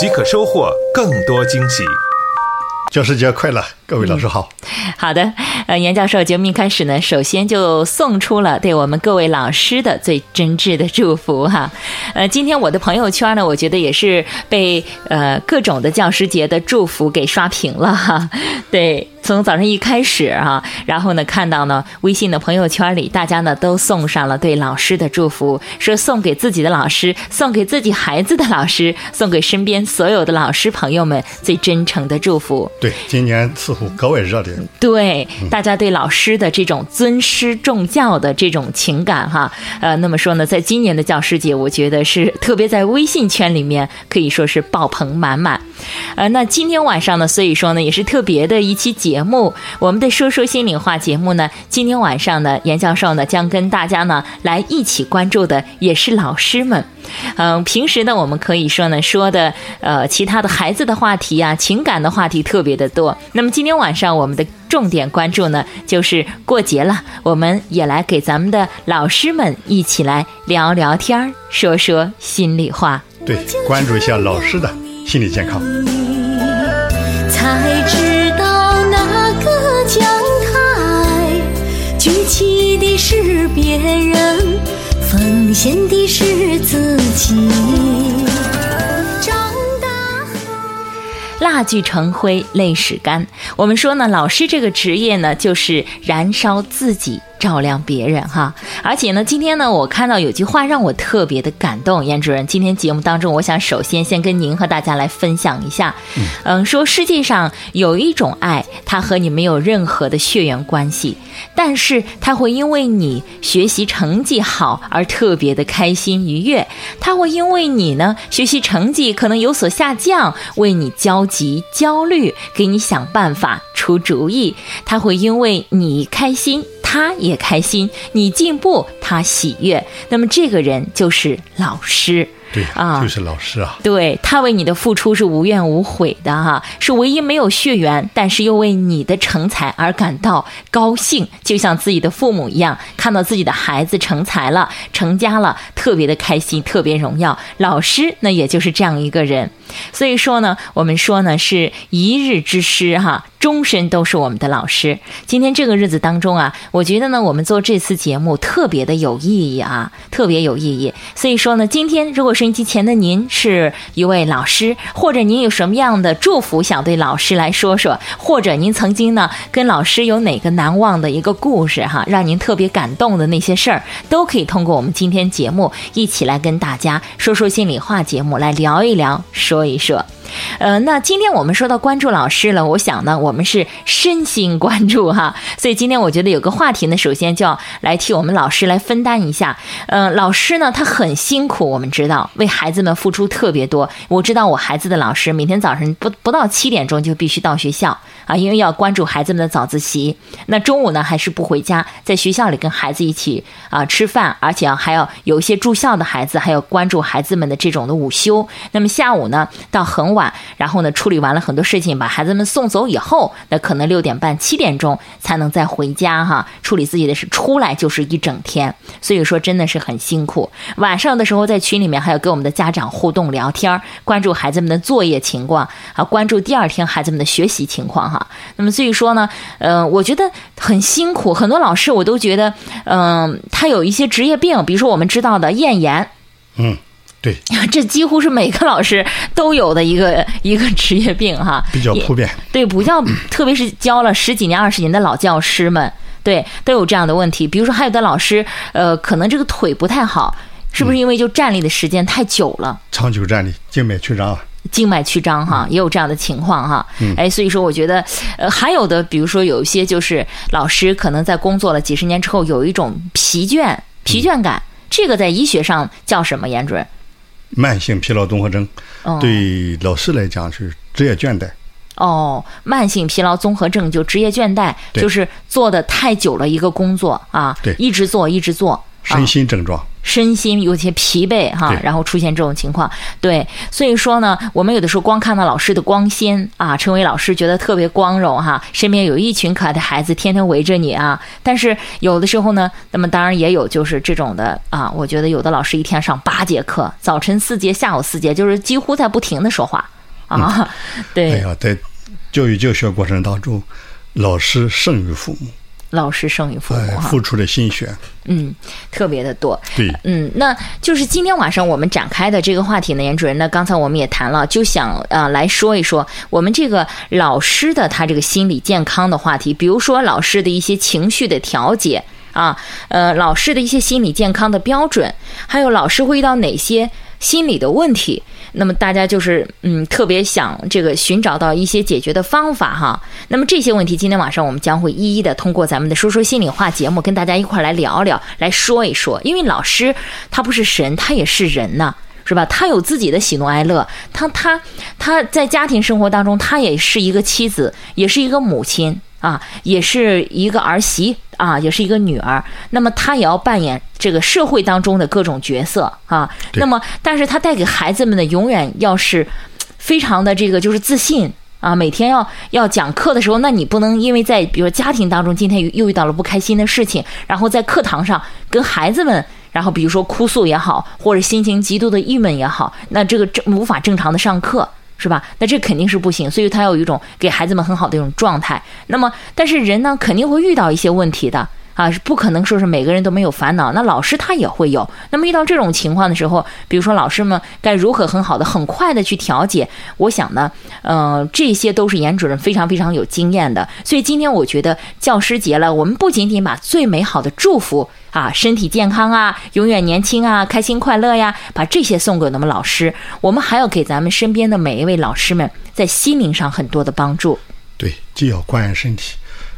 即可收获更多惊喜。教师节快乐，各位老师好。好的，呃，严教授节目一开始呢，首先就送出了对我们各位老师的最真挚的祝福哈。呃，今天我的朋友圈呢，我觉得也是被呃各种的教师节的祝福给刷屏了哈。对。从早上一开始哈，然后呢，看到呢，微信的朋友圈里，大家呢都送上了对老师的祝福，说送给自己的老师，送给自己孩子的老师，送给身边所有的老师朋友们最真诚的祝福。对，今年似格外热烈。对，大家对老师的这种尊师重教的这种情感哈，呃，那么说呢，在今年的教师节，我觉得是特别在微信圈里面可以说是爆棚满满。呃，那今天晚上呢，所以说呢，也是特别的一期节目，我们的说说心里话节目呢，今天晚上呢，严教授呢将跟大家呢来一起关注的也是老师们。嗯，平时呢，我们可以说呢说的呃其他的孩子的话题啊，情感的话题特别的多。那么今天晚上我们的重点关注呢，就是过节了，我们也来给咱们的老师们一起来聊聊天儿，说说心里话。对，关注一下老师的。心理健康。才知道那个讲台，举起的是别人，奉献的是自己。长大蜡炬成灰泪始干。我们说呢，老师这个职业呢，就是燃烧自己。照亮别人哈，而且呢，今天呢，我看到有句话让我特别的感动，严主任，今天节目当中，我想首先先跟您和大家来分享一下，嗯，说世界上有一种爱，它和你没有任何的血缘关系，但是它会因为你学习成绩好而特别的开心愉悦，它会因为你呢学习成绩可能有所下降，为你焦急焦虑，给你想办法出主意，它会因为你开心。他也开心，你进步，他喜悦。那么这个人就是老师。对啊，就是老师啊。对他为你的付出是无怨无悔的哈，是唯一没有血缘，但是又为你的成才而感到高兴，就像自己的父母一样，看到自己的孩子成才了、成家了，特别的开心，特别荣耀。老师那也就是这样一个人，所以说呢，我们说呢是一日之师哈，终身都是我们的老师。今天这个日子当中啊，我觉得呢，我们做这次节目特别的有意义啊，特别有意义。所以说呢，今天如果收音机前的您是一位老师，或者您有什么样的祝福想对老师来说说，或者您曾经呢跟老师有哪个难忘的一个故事哈，让您特别感动的那些事儿，都可以通过我们今天节目一起来跟大家说说心里话节目来聊一聊，说一说。呃，那今天我们说到关注老师了，我想呢，我们是身心关注哈，所以今天我觉得有个话题呢，首先就要来替我们老师来分担一下。嗯，老师呢，他很辛苦，我们知道，为孩子们付出特别多。我知道我孩子的老师每天早上不不到七点钟就必须到学校啊，因为要关注孩子们的早自习。那中午呢，还是不回家，在学校里跟孩子一起啊吃饭，而且啊还要有一些住校的孩子，还要关注孩子们的这种的午休。那么下午呢，到很晚。然后呢，处理完了很多事情，把孩子们送走以后，那可能六点半、七点钟才能再回家哈。处理自己的事，出来就是一整天，所以说真的是很辛苦。晚上的时候在群里面还要跟我们的家长互动聊天，关注孩子们的作业情况，啊，关注第二天孩子们的学习情况哈。那么所以说呢，呃，我觉得很辛苦。很多老师我都觉得，嗯，他有一些职业病，比如说我们知道的咽炎，嗯。对，这几乎是每个老师都有的一个一个职业病哈，比较普遍。对，不叫，特别是教了十几年、二十年的老教师们，对，都有这样的问题。比如说，还有的老师，呃，可能这个腿不太好，是不是因为就站立的时间太久了？长久站立，静脉曲张啊。静脉曲张哈，也有这样的情况哈。哎，所以说我觉得，呃，还有的，比如说有一些就是老师可能在工作了几十年之后，有一种疲倦、疲倦感，这个在医学上叫什么？严主任？慢性疲劳综合征，对老师来讲是职业倦怠。哦，慢性疲劳综合症就职业倦怠，就是做的太久了一个工作啊，对。一直做一直做，身啊心症状，身心有些疲惫哈，对。然后出现这种情况，对，所以说呢，我们有的时候光看到老师的光鲜啊，成为老师觉得特别光荣哈，身边有一群可爱的孩子天天围着你啊，但是有的时候呢，那么当然也有就是这种的啊，我觉得有的老师一天上八节课，早晨四节，下午四节，就是几乎在不停的说话。啊，对，哎呀，在教育教学过程当中，老师胜于父母，老师胜于父哎母，哈，付出的心血，嗯，特别的多，对，嗯，那就是今天晚上我们展开的这个话题呢，严主任，那刚才我们也谈了，就想呃来说一说我们这个老师的他这个心理健康的话题，比如说老师的一些情绪的调节啊，呃，老师的一些心理健康的标准，还有老师会遇到哪些心理的问题。那么大家就是嗯，特别想这个寻找到一些解决的方法哈。那么这些问题，今天晚上我们将会一一的通过咱们的说说心里话节目，跟大家一块来聊聊，来说一说。因为老师他不是神，他也是人呐、是吧？他有自己的喜怒哀乐，他他他在家庭生活当中，他也是一个妻子，也是一个母亲啊，也是一个儿媳啊，也是一个女儿。那么她也要扮演这个社会当中的各种角色啊。那么，但是她带给孩子们的永远要是非常的这个就是自信。啊，每天要要讲课的时候，那你不能因为在比如家庭当中今天又遇到了不开心的事情，然后在课堂上跟孩子们，然后比如说哭诉也好，或者心情极度的郁闷也好，那这个正无法正常的上课。是吧？那这肯定是不行，所以他要有一种给孩子们很好的一种状态。那么，但是人呢，肯定会遇到一些问题的啊，是不可能说是每个人都没有烦恼。那老师他也会有。那么遇到这种情况的时候，比如说老师们该如何很好的、很快的去调节？我想呢，呃，这些都是严主任非常非常有经验的。所以今天我觉得教师节了，我们不仅仅把最美好的祝福啊，身体健康啊，永远年轻啊，开心快乐呀，把这些送给我们老师，我们还要给咱们身边的每一位老师们在心灵上很多的帮助。对，既要关爱身体，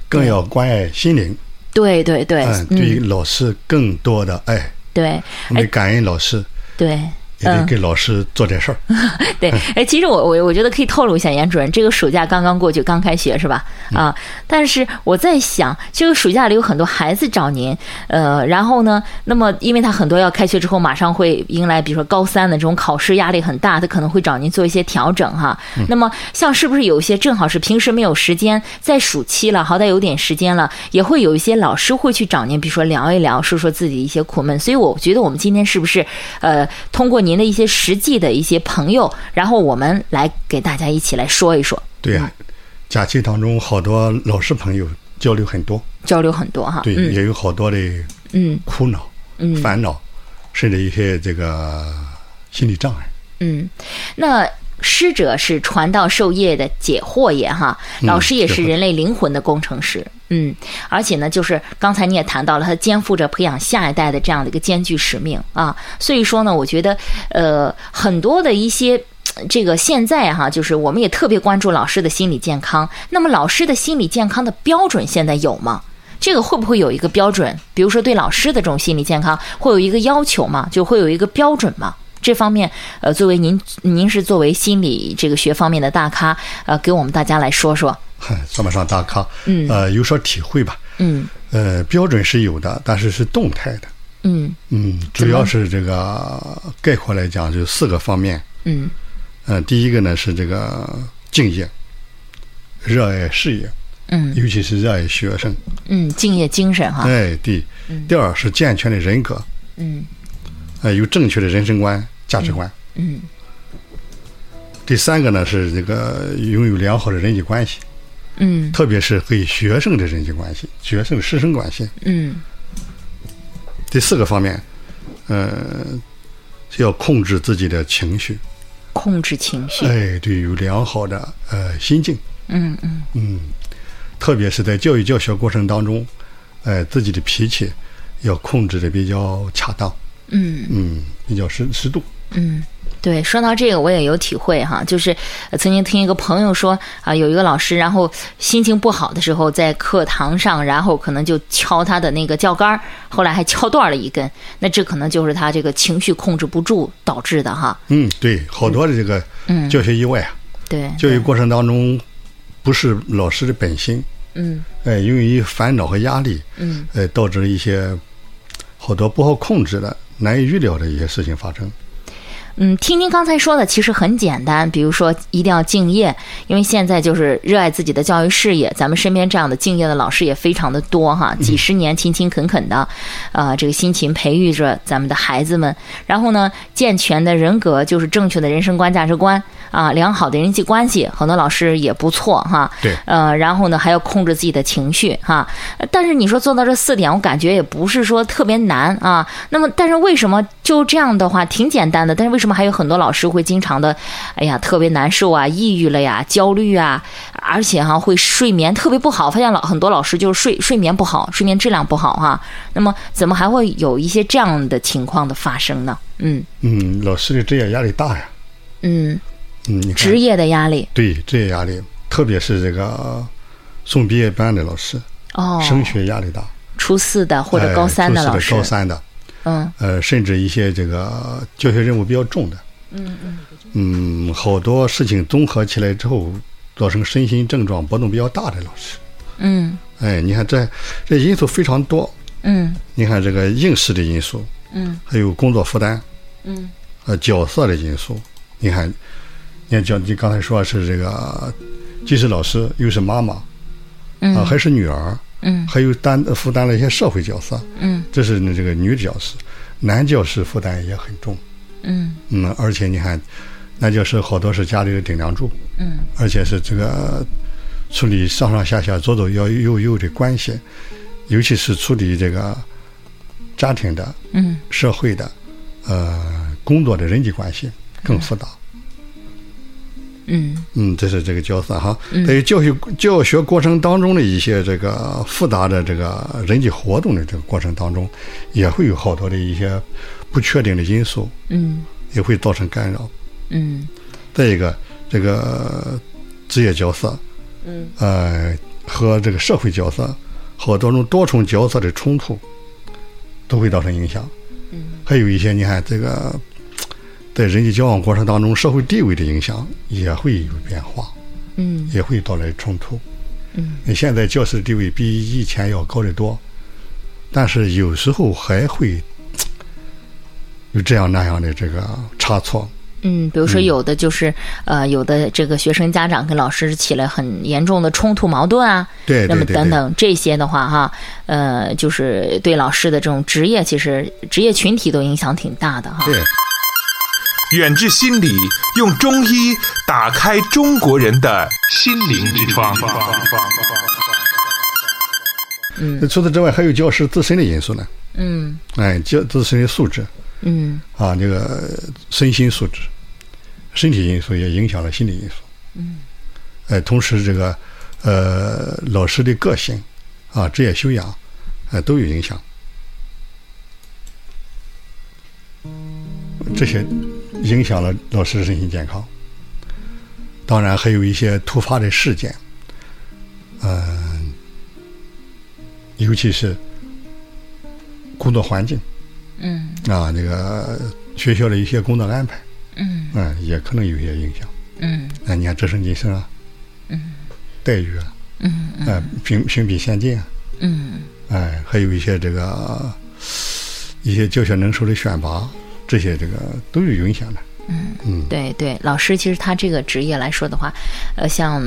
更要关爱心灵。对对对，嗯，对于老师更多的爱，对，我们得感恩老师，对。也得给老师做点事儿。对，哎，其实我我我觉得可以透露一下，严主任，这个暑假刚刚过去，刚开学是吧？啊，但是我在想，这个暑假里有很多孩子找您，呃，然后呢，那么因为他很多要开学之后马上会迎来，比如说高三的这种考试压力很大，他可能会找您做一些调整哈。那么像是不是有一些正好是平时没有时间，在暑期了，好歹有点时间了，也会有一些老师会去找您，比如说聊一聊，说说自己一些苦闷。所以我觉得我们今天是不是呃，通过您的一些实际的一些朋友，然后我们来给大家一起来说一说，对呀、假期当中好多老师朋友交流很多，交流很多哈。对，嗯也有好多的嗯苦恼、嗯烦恼，甚至一些这个心理障碍。嗯，那。师者是传道授业的解惑也哈，老师也是人类灵魂的工程师，嗯，而且呢，就是刚才你也谈到了，他肩负着培养下一代的这样的一个艰巨使命啊，所以说呢，我觉得呃很多的一些。呃这个现在哈，就是我们也特别关注老师的心理健康。那么，老师的心理健康的标准现在有吗？这个会不会有一个标准？比如说，对老师的这种心理健康会有一个要求吗？就会有一个标准吗？这方面，呃，作为您，您是作为心理这个学方面的大咖，呃，给我们大家来说说。嗨，算不上大咖，嗯呃，有所体会吧。嗯呃，标准是有的，但是是动态的。嗯嗯，主要是这个概括来讲，就四个方面。嗯呃，第一个呢是这个敬业，热爱事业，嗯尤其是热爱学生。嗯，敬业精神哈。哎，第第二是健全的人格，嗯呃，有正确的人生观、价值观。嗯第三个呢是这个拥有良好的人际关系，嗯特别是和学生的人际关系、学生师生关系。嗯第四个方面，呃，是要控制自己的情绪，控制情绪。哎，对，有良好的呃心境，嗯嗯嗯，特别是在教育教学过程当中，呃，自己的脾气要控制的比较恰当，嗯嗯，比较适适度。嗯。对，说到这个我也有体会哈，就是呃曾经听一个朋友说啊，有一个老师，然后心情不好的时候在课堂上，然后可能就敲他的那个教杆儿，后来还敲断了一根，那这可能就是他这个情绪控制不住导致的哈。嗯，对，好多的这个嗯教学意外啊，对，教育过程当中不是老师的本心，嗯哎，由于烦恼和压力，嗯呃，导致了一些好多不好控制的、难以预料的一些事情发生。嗯，听您刚才说的其实很简单，比如说一定要敬业，因为现在就是热爱自己的教育事业，咱们身边这样的敬业的老师也非常的多哈，几十年勤勤恳恳的，呃，这个辛勤培育着咱们的孩子们，然后呢，健全的人格就是正确的人生观、价值观啊，良好的人际关系，很多老师也不错哈，对呃，然后呢还要控制自己的情绪哈，呃但是你说做到这四点，我感觉也不是说特别难啊。那么，但是为什么就这样的话挺简单的？但是为什么还有很多老师会经常的，哎呀，特别难受啊，抑郁了呀，焦虑啊，而且哈、会睡眠特别不好。发现老很多老师就是睡睡眠不好，睡眠质量不好哈、那么怎么还会有一些这样的情况的发生呢？嗯。嗯，老师的职业压力大呀。嗯，嗯，职业的压力。对职业压力，特别是这个送毕业班的老师，哦，升学压力大，初四的或者哎高三的初四老师，高三的，嗯。呃，甚至一些这个教学任务比较重的，嗯嗯，好多事情综合起来之后，造成身心症状波动比较大的老师，嗯。哎，你看这这因素非常多，嗯。你看这个应试的因素，嗯。还有工作负担，嗯。呃，角色的因素，你看，你看，叫你刚才说是这个，既是老师又是妈妈，啊、嗯还是女儿，嗯。还有担负担了一些社会角色，嗯。这是呢这个女教师，男教师负担也很重，嗯。嗯，而且你看，男教师好多是家里的顶梁柱，嗯。而且是这个处理上上下下左左右右右的关系，尤其是处理这个家庭的、嗯。社会的、呃工作的人际关系更复杂。嗯嗯嗯，这是这个角色哈。在于教学教学过程当中的一些这个复杂的这个人际活动的这个过程当中，也会有好多的一些不确定的因素，嗯也会造成干扰。嗯再一个，这个职业角色，嗯，呃，和这个社会角色，好多种多重角色的冲突，都会造成影响。嗯，还有一些，你看这个，在人际交往过程当中，社会地位的影响也会有变化，嗯也会到来冲突。嗯，你现在教师地位比以前要高得多，但是有时候还会 有这样那样的这个差错。嗯，比如说有的就是、呃，有的这个学生家长跟老师起了很严重的冲突矛盾啊，对那么等等这些的话哈，呃，就是对老师的这种职业，其实职业群体都影响挺大的哈。对。远志心理用中医打开中国人的心灵之窗。那除此之外，还有教师自身的因素呢。嗯哎，教自身的素质嗯啊，这个身心素质、身体因素也影响了心理因素。嗯，哎，同时这个呃老师的个性啊、职业修养，哎都有影响。这些影响了老师的身心健康。当然，还有一些突发的事件，嗯、尤其是工作环境。嗯。啊，那个学校的一些工作安排，嗯。嗯，也可能有一些影响。嗯。啊，你看直升晋升啊，嗯，待遇啊，嗯哎，评评比先进啊，嗯。哎，还有一些这个一些教学能手的选拔，这些这个都有影响的。嗯嗯，对对，老师其实他这个职业来说的话，呃，像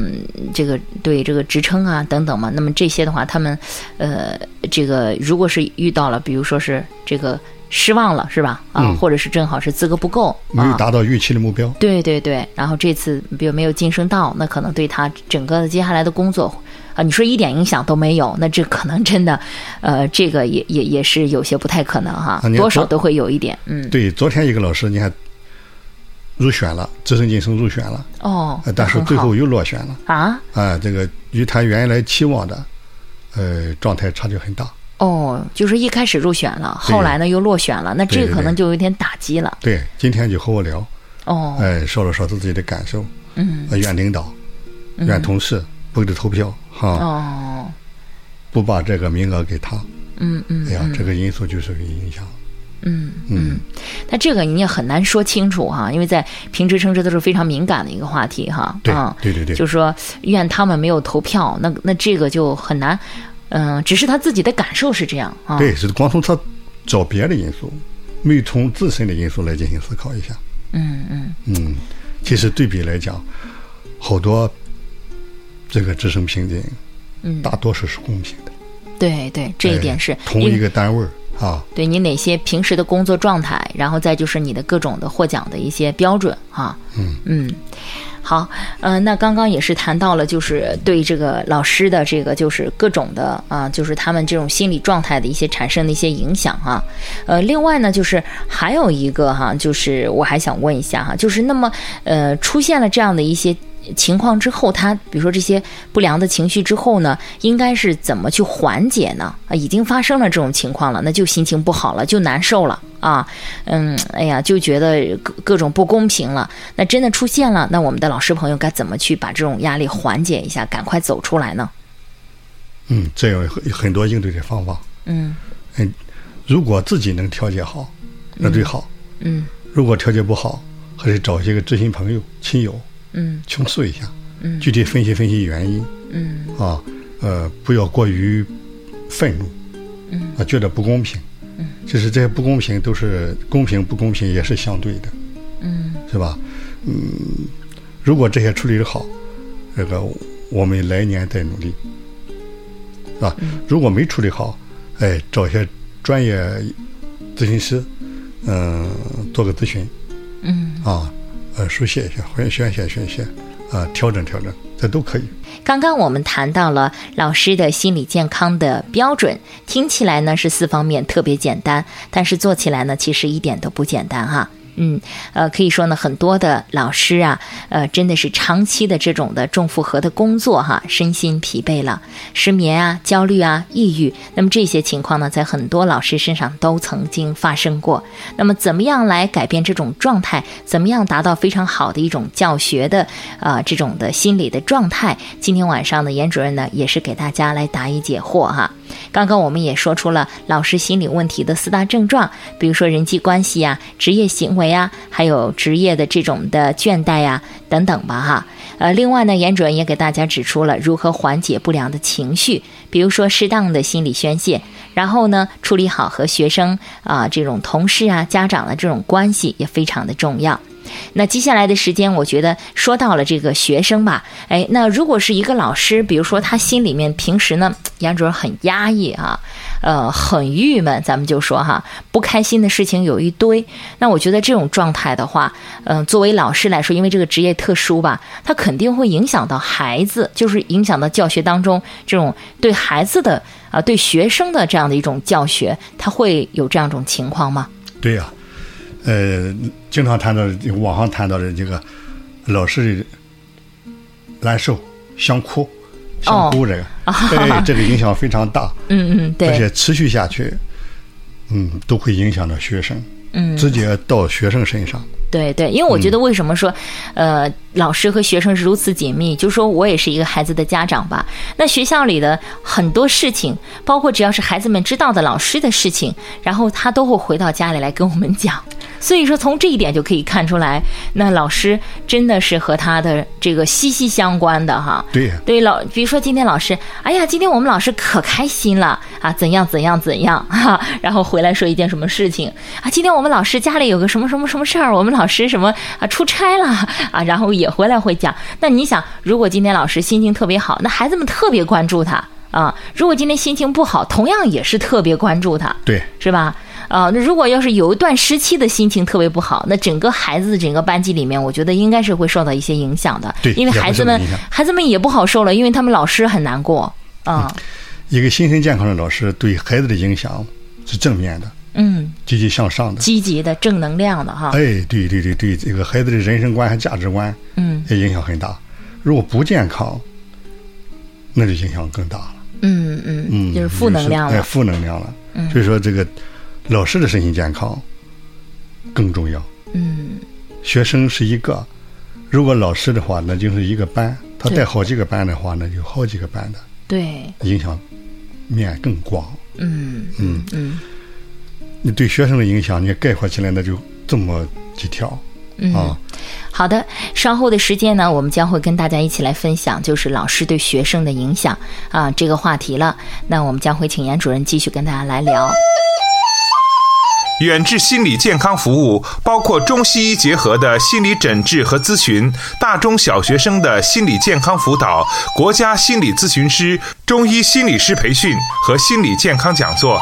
这个对这个职称啊等等嘛，那么这些的话，他们呃，这个如果是遇到了，比如说是这个失望了，是吧？啊，嗯或者是正好是资格不够没有啊。达到预期的目标。对对对，然后这次比如没有晋升到，那可能对他整个接下来的工作啊，你说一点影响都没有，那这可能真的，呃，这个也也也是有些不太可能哈，多少都会有一点，嗯，对，昨天一个老师，你看入选了，直升晋升入选了，哦呃，但是最后又落选了。啊，啊，这个与他原来期望的，呃，状态差距很大。哦，就是一开始入选了，后来呢又落选了，那这可能就有点打击了。对，今天就和我聊，哦，哎，说了说自己的感受，嗯，呃怨领导，怨同事不给他投票，哈、哦，不把这个名额给他，嗯嗯哎呀，这个因素就是个影响。嗯嗯，那这个你也很难说清楚哈，因为在评职称这都是非常敏感的一个话题哈。对啊对对对就是说怨他们没有投票，那那这个就很难。嗯、只是他自己的感受是这样啊。对，是光从他找别的因素，没有从自身的因素来进行思考一下。嗯嗯嗯，其实对比来讲，好多这个职称评定，嗯，大多数是公平的。对对，这一点是哎同一个单位儿啊，对你哪些平时的工作状态，然后再就是你的各种的获奖的一些标准哈。嗯嗯，好，呃，那刚刚也是谈到了，就是对这个老师的这个就是各种的啊、就是他们这种心理状态的一些产生的一些影响哈。呃，另外呢，就是还有一个哈，就是我还想问一下哈，就是那么呃出现了这样的一些。情况之后，他比如说这些不良的情绪之后呢，应该是怎么去缓解呢？啊，已经发生了这种情况了，那就心情不好了，就难受了啊，嗯，哎呀，就觉得各各种不公平了。那真的出现了，那我们的老师朋友该怎么去把这种压力缓解一下，赶快走出来呢？嗯，这有很很多应对的方法。嗯嗯，如果自己能调节好，那最好；嗯如果调节不好，还是找一些个知心朋友、亲友嗯。倾诉一下，嗯。具体分析分析原因嗯。啊，呃，不要过于愤怒，嗯。啊，觉得不公平，嗯，其实这些不公平都是公平不公平也是相对的，嗯。是吧？嗯，如果这些处理的好，这个我们来年再努力，是吧？嗯。如果没处理好，哎，找一些专业咨询师，嗯、做个咨询嗯。啊，呃，书写一下，或者宣泄宣泄，啊，调整调整，这都可以。刚刚我们谈到了老师的心理健康的标准，听起来呢是四方面特别简单，但是做起来呢其实一点都不简单哈。嗯，呃，可以说呢，很多的老师啊，呃，真的是长期的这种的重负荷的工作哈，身心疲惫了，失眠啊、焦虑啊、抑郁，那么这些情况呢，在很多老师身上都曾经发生过。那么，怎么样来改变这种状态？怎么样达到非常好的一种教学的啊、这种的心理的状态？今天晚上呢，严主任呢也是给大家来答疑解惑哈。刚刚我们也说出了老师心理问题的四大症状，比如说人际关系呀、职业行为啊，还有职业的这种的倦怠呀等等吧哈。呃，另外呢，严主任也给大家指出了如何缓解不良的情绪，比如说适当的心理宣泄，然后呢，处理好和学生啊、这种同事啊、家长的这种关系也非常的重要。那接下来的时间，我觉得说到了这个学生吧，哎，那如果是一个老师，比如说他心里面平时呢，杨主任很压抑啊，呃，很郁闷，咱们就说哈，不开心的事情有一堆。那我觉得这种状态的话，嗯、作为老师来说，因为这个职业特殊吧，他肯定会影响到孩子，就是影响到教学当中这种对孩子的啊、对学生的这样的一种教学，他会有这样一种情况吗？对呀、呃，经常谈到网上谈到的这个老师难受、想哭、想哭这个，对，这个影响非常大，嗯嗯，对，而且持续下去，嗯，都会影响到学生，嗯，直接到学生身上。对对，因为我觉得为什么说，呃，老师和学生是如此紧密，就说我也是一个孩子的家长吧。那学校里的很多事情，包括只要是孩子们知道的老师的事情，然后他都会回到家里来跟我们讲。所以说，从这一点就可以看出来，那老师真的是和他的这个息息相关的哈。对呀、对老，比如说今天老师，哎呀，今天我们老师可开心了啊，怎样怎样怎样哈、然后回来说一件什么事情啊，今天我们老师家里有个什么什么什么事儿，我们老师什么啊出差了 啊，然后也回来会讲。那你想，如果今天老师心情特别好，那孩子们特别关注他啊；如果今天心情不好，同样也是特别关注他。对，是吧？啊、那如果要是有一段时期的心情特别不好，那整个孩子整个班级里面，我觉得应该是会受到一些影响的。对因为孩子们孩子们也不好受了，因为他们老师很难过啊。一个心身健康的老师对孩子的影响是正面的、嗯，积极向上的。积极的、正能量的哈。哎，对对对对，这个孩子的人生观和价值观嗯也影响很大。如果不健康，那就影响更大了。嗯嗯，嗯，就是负能量哎，了。负能量了。嗯所以说，这个老师的身心健康更重要。嗯学生是一个，如果老师的话，那就是一个班，他带好几个班的话，那就好几个班的，对，影响面更广。嗯嗯，嗯你对学生的影响，你概括起来那就这么几条嗯啊。好的，稍后的时间呢，我们将会跟大家一起来分享，就是老师对学生的影响啊这个话题了。那我们将会请严主任继续跟大家来聊。远志心理健康服务包括中西医结合的心理诊治和咨询，大中小学生的心理健康辅导，国家心理咨询师、中医心理师培训和心理健康讲座。